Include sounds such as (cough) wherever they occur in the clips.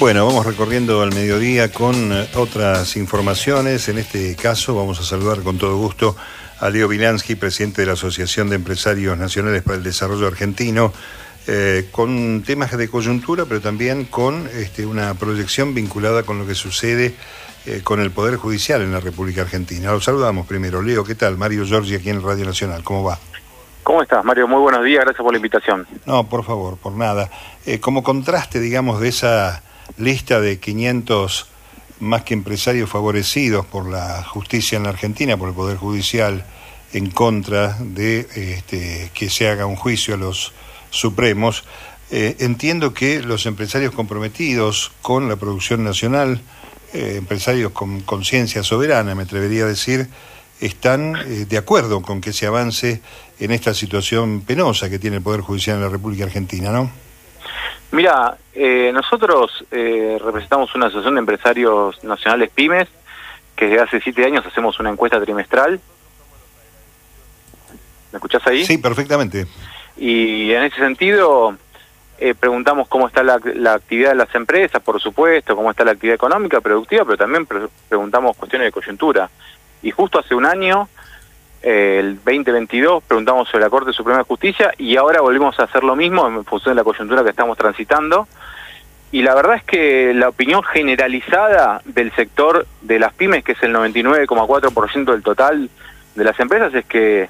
Bueno, vamos recorriendo al mediodía con eh, otras informaciones. En este caso vamos a saludar con todo gusto a Leo Vilansky, presidente de la Asociación de Empresarios Nacionales para el Desarrollo Argentino, eh, con temas de coyuntura, pero también con este, una proyección vinculada con lo que sucede eh, con el Poder Judicial en la República Argentina. Lo saludamos primero. Leo, ¿qué tal? Mario Giorgi aquí en Radio Nacional. ¿Cómo va? ¿Cómo estás, Mario? Muy buenos días, gracias por la invitación. No, por favor, por nada. como contraste, digamos, de esa lista de 500 más que empresarios favorecidos por la justicia en la Argentina, por el Poder Judicial, en contra de este, que se haga un juicio a los supremos. Eh, entiendo que los empresarios comprometidos con la producción nacional, eh, empresarios con conciencia soberana, me atrevería a decir, están eh, de acuerdo con que se avance en esta situación penosa que tiene el Poder Judicial en la República Argentina, ¿no? Mira, eh, nosotros eh, representamos una asociación de empresarios nacionales pymes que desde hace siete años hacemos una encuesta trimestral. ¿Me escuchás ahí? Sí, perfectamente. Y en ese sentido eh, preguntamos cómo está la, actividad de las empresas, por supuesto, cómo está la actividad económica, productiva, pero también preguntamos cuestiones de coyuntura. Y justo hace un año el 2022 preguntamos sobre la Corte Suprema de Justicia y ahora volvemos a hacer lo mismo en función de la coyuntura que estamos transitando. Y la verdad es que la opinión generalizada del sector de las pymes, que es el 99,4% del total de las empresas, es que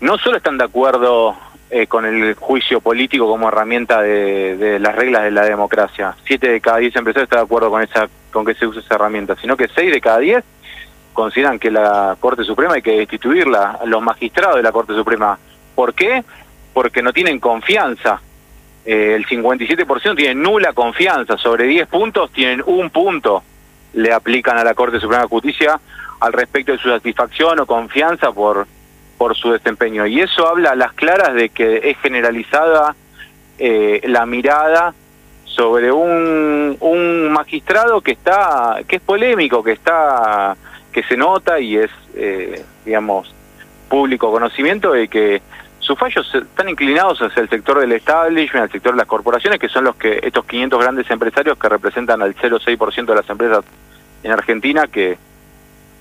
no solo están de acuerdo eh, con el juicio político como herramienta de, de, las reglas de la democracia, siete de cada diez empresarios están de acuerdo con esa con que se use esa herramienta, sino que seis de cada diez consideran que la Corte Suprema hay que destituirla, los magistrados de la Corte Suprema. ¿Por qué? Porque no tienen confianza. Eh, el 57% tiene nula confianza, sobre 10 puntos tienen un punto, le aplican a la Corte Suprema de Justicia al respecto de su satisfacción o confianza por, por su desempeño. Y eso habla a las claras de que es generalizada eh, la mirada sobre un, un magistrado que está que es polémico, que está que se nota y es, eh, digamos, público conocimiento de que sus fallos están inclinados hacia el sector del establishment, al sector de las corporaciones, que son los que estos 500 grandes empresarios que representan al 0,6% de las empresas en Argentina que,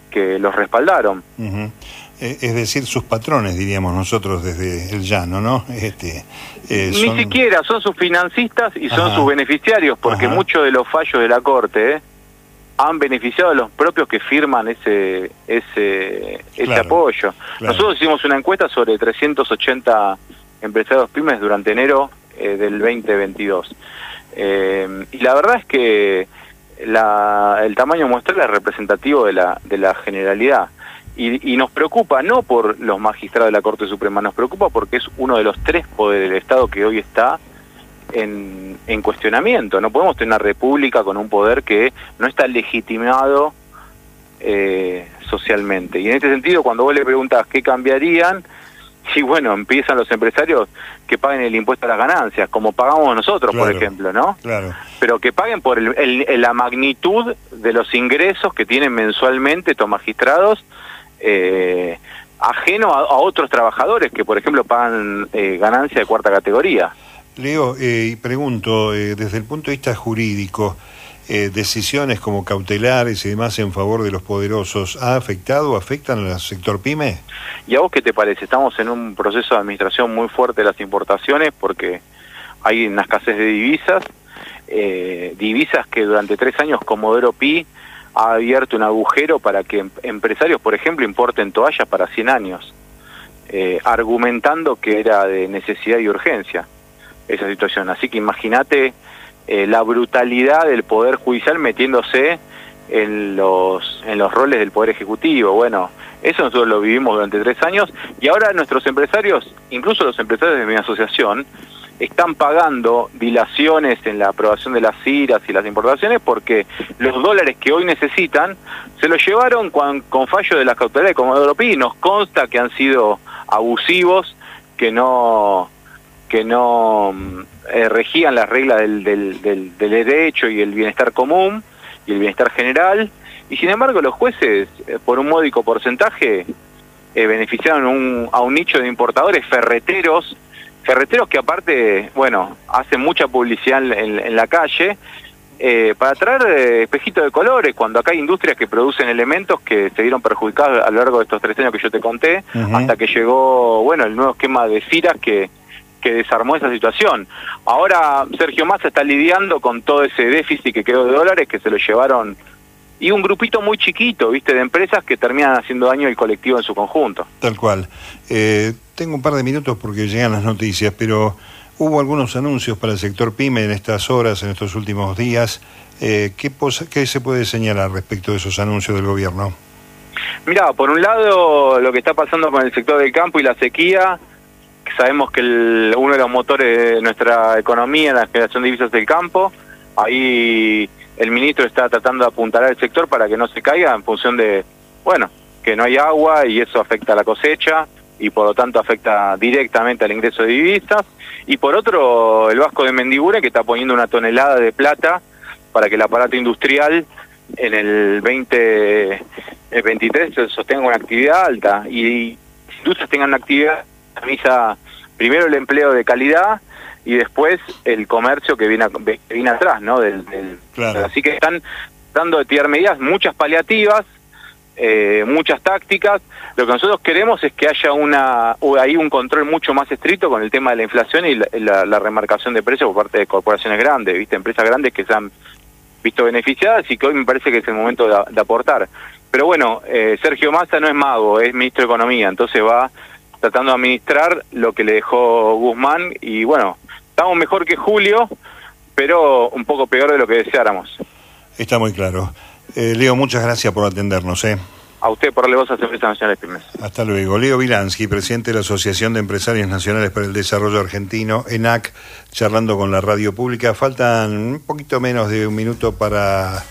que los respaldaron. Eh, es decir, sus patrones, diríamos nosotros desde el llano, ¿no? Este, eh, Ni siquiera, son sus financistas y son sus beneficiarios, porque muchos de los fallos de la Corte, han beneficiado a los propios que firman ese ese, ese apoyo. Nosotros hicimos una encuesta sobre 380 empresarios pymes durante enero eh, del 2022. Eh, y la verdad es que la, el tamaño muestral es representativo de la, de la generalidad. Y, y, nos preocupa no por los magistrados de la Corte Suprema, nos preocupa porque es uno de los tres poderes del Estado que hoy está en, en, cuestionamiento. No podemos tener una república con un poder que no está legitimado eh, socialmente. Y en este sentido, cuando vos le preguntas qué cambiarían, (laughs) y bueno, empiezan los empresarios que paguen el impuesto a las ganancias, como pagamos nosotros, por ejemplo, ¿no? Claro. Pero que paguen por el, la magnitud de los ingresos que tienen mensualmente estos magistrados, eh, ajeno a, otros trabajadores que, por ejemplo, pagan eh, ganancia de cuarta categoría. Leo, eh, y pregunto, eh, desde el punto de vista jurídico, eh, decisiones como cautelares y demás en favor de los poderosos, ¿ha afectado o afectan al sector pyme? ¿Y a vos qué te parece? Estamos en un proceso de administración muy fuerte de las importaciones porque hay una escasez de divisas, divisas que durante tres años Comodoro Pi ha abierto un agujero para que em-, empresarios, por ejemplo, importen toallas para 100 años, argumentando que era de necesidad y urgencia esa situación. Así que imagínate eh, la brutalidad del Poder Judicial metiéndose en los, en los roles del Poder Ejecutivo. Bueno, eso nosotros lo vivimos durante tres años y ahora nuestros empresarios, incluso los empresarios de mi asociación, están pagando dilaciones en la aprobación de las CIRAS y las importaciones porque los dólares que hoy necesitan se los llevaron con, con fallo de las cautelares de Comodoro Pi. Nos consta que han sido abusivos, que no que no eh, regían las reglas del, del, del, derecho y el bienestar común y el bienestar general, y sin embargo los jueces, eh, por un módico porcentaje, eh, beneficiaron un, a un nicho de importadores ferreteros, ferreteros que aparte, bueno, hacen mucha publicidad en, en la calle, eh, para traer espejitos de colores, cuando acá hay industrias que producen elementos que se vieron perjudicados a lo largo de estos tres años que yo te conté, hasta que llegó, bueno, el nuevo esquema de CIRAS que, que desarmó esa situación. Ahora Sergio Massa está lidiando con todo ese déficit que quedó de dólares que se lo llevaron y un grupito muy chiquito, viste, de empresas que terminan haciendo daño al colectivo en su conjunto. Tal cual. Eh, tengo un par de minutos porque llegan las noticias, pero hubo algunos anuncios para el sector PYME en estas horas, en estos últimos días. Eh, ¿qué, ¿Qué se puede señalar respecto de esos anuncios del gobierno? Mira, por un lado, lo que está pasando con el sector del campo y la sequía, sabemos que uno de los motores de nuestra economía la generación de divisas del campo, ahí el ministro está tratando de apuntar al sector para que no se caiga en función de, bueno, que no hay agua y eso afecta a la cosecha y por lo tanto afecta directamente al ingreso de divisas. Y por otro, el Vasco de Mendigure que está poniendo una tonelada de plata para que el aparato industrial en el 2023 sostenga una actividad alta y industrias tengan una actividad, avisa primero el empleo de calidad y después el comercio que viene, viene atrás, ¿no? Del, Así que están dando de tirar medidas, muchas paliativas, eh, muchas tácticas. Lo que nosotros queremos es que haya una ahí un control mucho más estricto con el tema de la inflación y la, remarcación de precios por parte de corporaciones grandes, viste, empresas grandes que se han visto beneficiadas y que hoy me parece que es el momento de, aportar. Pero bueno, eh, Sergio Massa no es mago, es ministro de Economía, entonces va tratando de administrar lo que le dejó Guzmán y bueno, estamos mejor que Julio, pero un poco peor de lo que deseáramos. Está muy claro. Eh, Leo, muchas gracias por atendernos. ¿eh? A usted por darle voz a Empresas Nacionales Pymes. Hasta luego. Leo Vilansky, presidente de la Asociación de Empresarios Nacionales para el Desarrollo Argentino, ENAC, charlando con la radio pública. Faltan un poquito menos de un minuto para